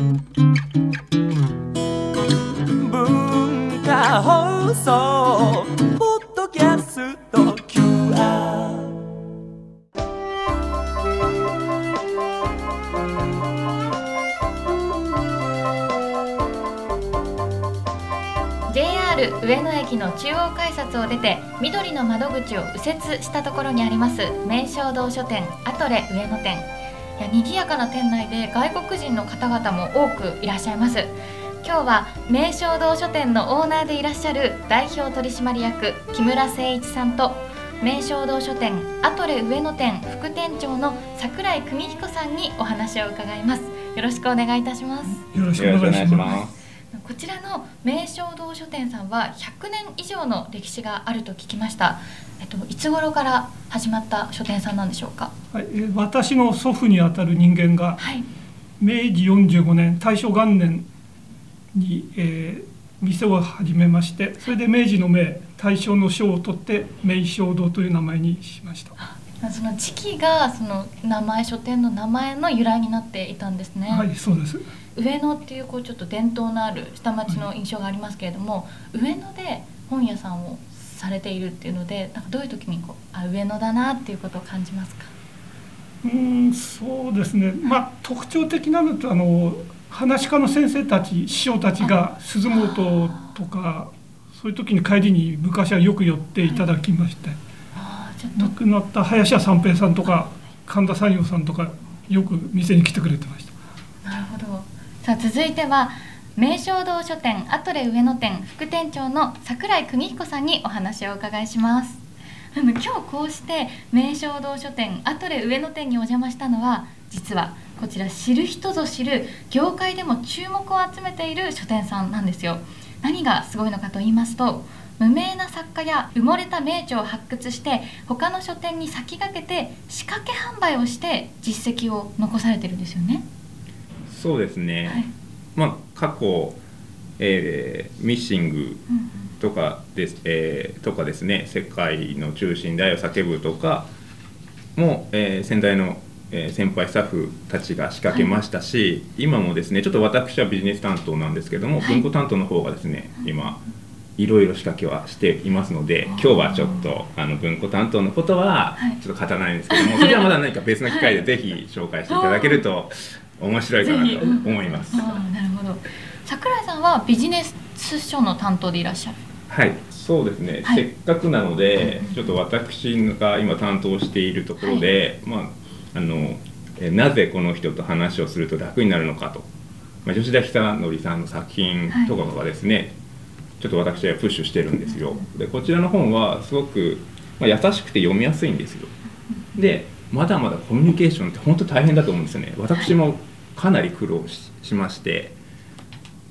文化放送ポッドキャスト QR JR 上野駅の中央改札を出て緑の窓口を右折したところにあります名称堂書店アトレ上野店。いや賑やかな店内で外国人の方々も多くいらっしゃいます今日は名称堂書店のオーナーでいらっしゃる代表取締役木村誠一さんと名称堂書店アトレ上野店副店長の桜井邦彦さんにお話を伺いますよろしくお願いいたしますよろしくお願いします。こちらの名称堂書店さんは100年以上の歴史があると聞きました。えっといつ頃から始まった書店さんなんでしょうか？はい、えー私の祖父にあたる人間がはい。明治45年大正元年に、えー店を始めましてそれで明治の明大正の正を取って明正堂という名前にしました、その時期がその名前書店の名前の由来になっていたんですね。はいそうです上野っていうこうちょっと伝統のある下町の印象がありますけれども、上野で本屋さんをされているっていうので、なんかどういう時にこうあ上野だなっていうことを感じますか？うーんそうですねまあ特徴的なのとあの話し家の先生たち師匠たちが鈴本とかそういう時に帰りに昔はよく寄っていただきましてああちょっと亡くなった林家三平さんとか神田山陽さんとかよく店に来てくれてましたなるほど。さあ続いては名称堂書店アトレ上野店副店長の桜井邦彦さんにお話をお伺いします。あの今日こうして名称堂書店アトレ上野店にお邪魔したのは実はこちら知る人ぞ知る業界でも注目を集めている書店さんなんですよ。何がすごいのかと言いますと無名な作家や埋もれた名著を発掘して他の書店に先駆けて仕掛け販売をして実績を残されてるんですよね。そうですね、はいまあ過去、えーミッシングとかです、えーとかですね世界の中心で愛を叫ぶとかも、えー先代の、えー先輩スタッフたちが仕掛けましたし、今もですねちょっと私はビジネス担当なんですけども、はい。文庫担当の方がですね今いろいろ仕掛けはしていますので今日はちょっとあの文庫担当のことははい。ちょっと語らないんですけども、それはまだ何か別の機会でぜひ紹介していただけると面白いかなと思います。なるほど桜井さんはビジネス書の担当でいらっしゃる。はい、そうですね、はい。せっかくなので、ちょっと私が今担当しているところで、まあ、あのえなぜこの人と話をすると楽になるのかと、まあ、吉田久典さんの作品とかがですね、ちょっと私はプッシュしてるんですよ。でこちらの本はすごく、まあ、優しくて読みやすいんですよ。でまだまだコミュニケーションって本当大変だと思うんですよね。私もかなり苦労ししまして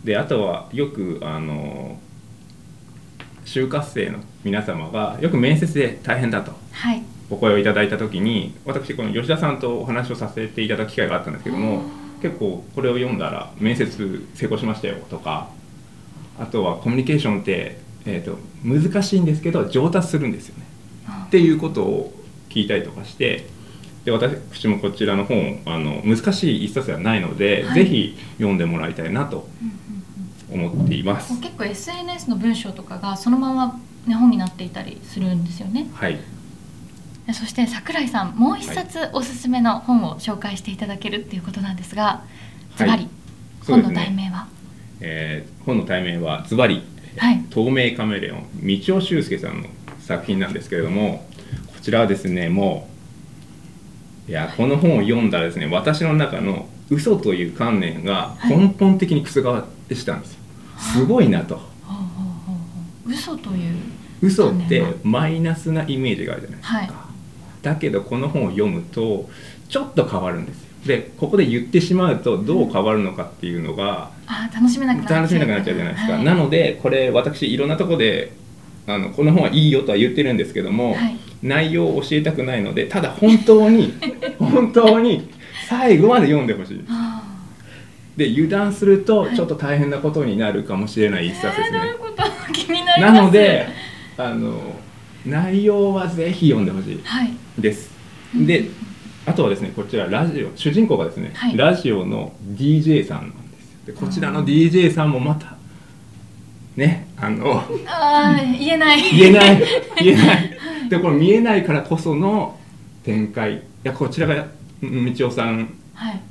であとはよくあの就活生の皆様がよく面接で大変だと。はい。お声をいただいた時に私この吉田さんとお話をさせていただく機会があったんですけども結構これを読んだら面接成功しましたよとかあとはコミュニケーションって、えー、と難しいんですけど上達するんですよね。あっていうことを聞いたりとかしてで私もこちらの本あの難しい一冊ではないので、はい。ぜひ読んでもらいたいなと思っています。うん。結構 SNS の文章とかがそのまま、ね、本になっていたりするんですよね。はい。でそして桜井さんもう一冊おすすめの本を紹介していただけるっていうことなんですがズバリ、本の題名は？えー本の題名はズバリ。はい。透明カメレオン道尾修介さんの作品なんですけれどもこちらはですねもういやこの本を読んだらですね私の中の嘘という観念が根本的に覆したんですよ、すごいなと。嘘という嘘ってマイナスなイメージがあるじゃないですか、はい。だけどこの本を読むとちょっと変わるんですよ。でここで言ってしまうとどう変わるのかっていうのがあー楽しめなくなっちゃう。楽しめなくなっちゃうじゃないですか、はい。なのでこれ私いろんなところであのこの本はいいよとは言ってるんですけども、はい。内容を教えたくないのでただ本当に 本当に最後まで読んでほしい。あで油断するとちょっと大変なことになるかもしれない一ー冊ですね、なのであの内容はぜひ読んでほしいはい。です。であとはですねこちらラジオ主人公がですね、はい。ラジオの DJ さんなんですでこちらの DJ さんもまたねあのあー言えない。言えない。言えない。でこれ見えないからこその展開。いやこちらがうん道夫さんはい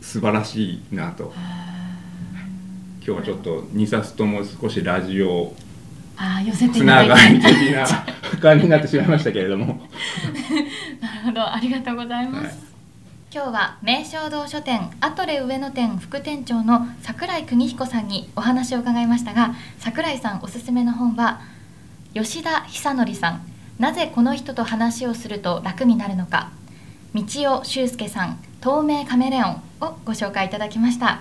素晴らしいなと。今日はちょっと2冊とも少しラジオつながり的な 感じになってしまいましたけれども、なるほどありがとうございます、はい。今日は名称堂書店アトレ上野店副店長の桜井邦彦さんにお話を伺いましたが桜井さんおすすめの本は吉田久則さん。なぜこの人と話をすると楽になるのか。道尾修介さん透明カメレオンをご紹介いただきました。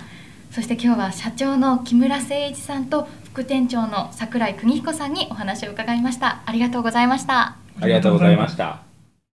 そして今日は社長の木村誠一さんと副店長の桜井邦彦さんにお話を伺いました。ありがとうございました。ありがとうございました。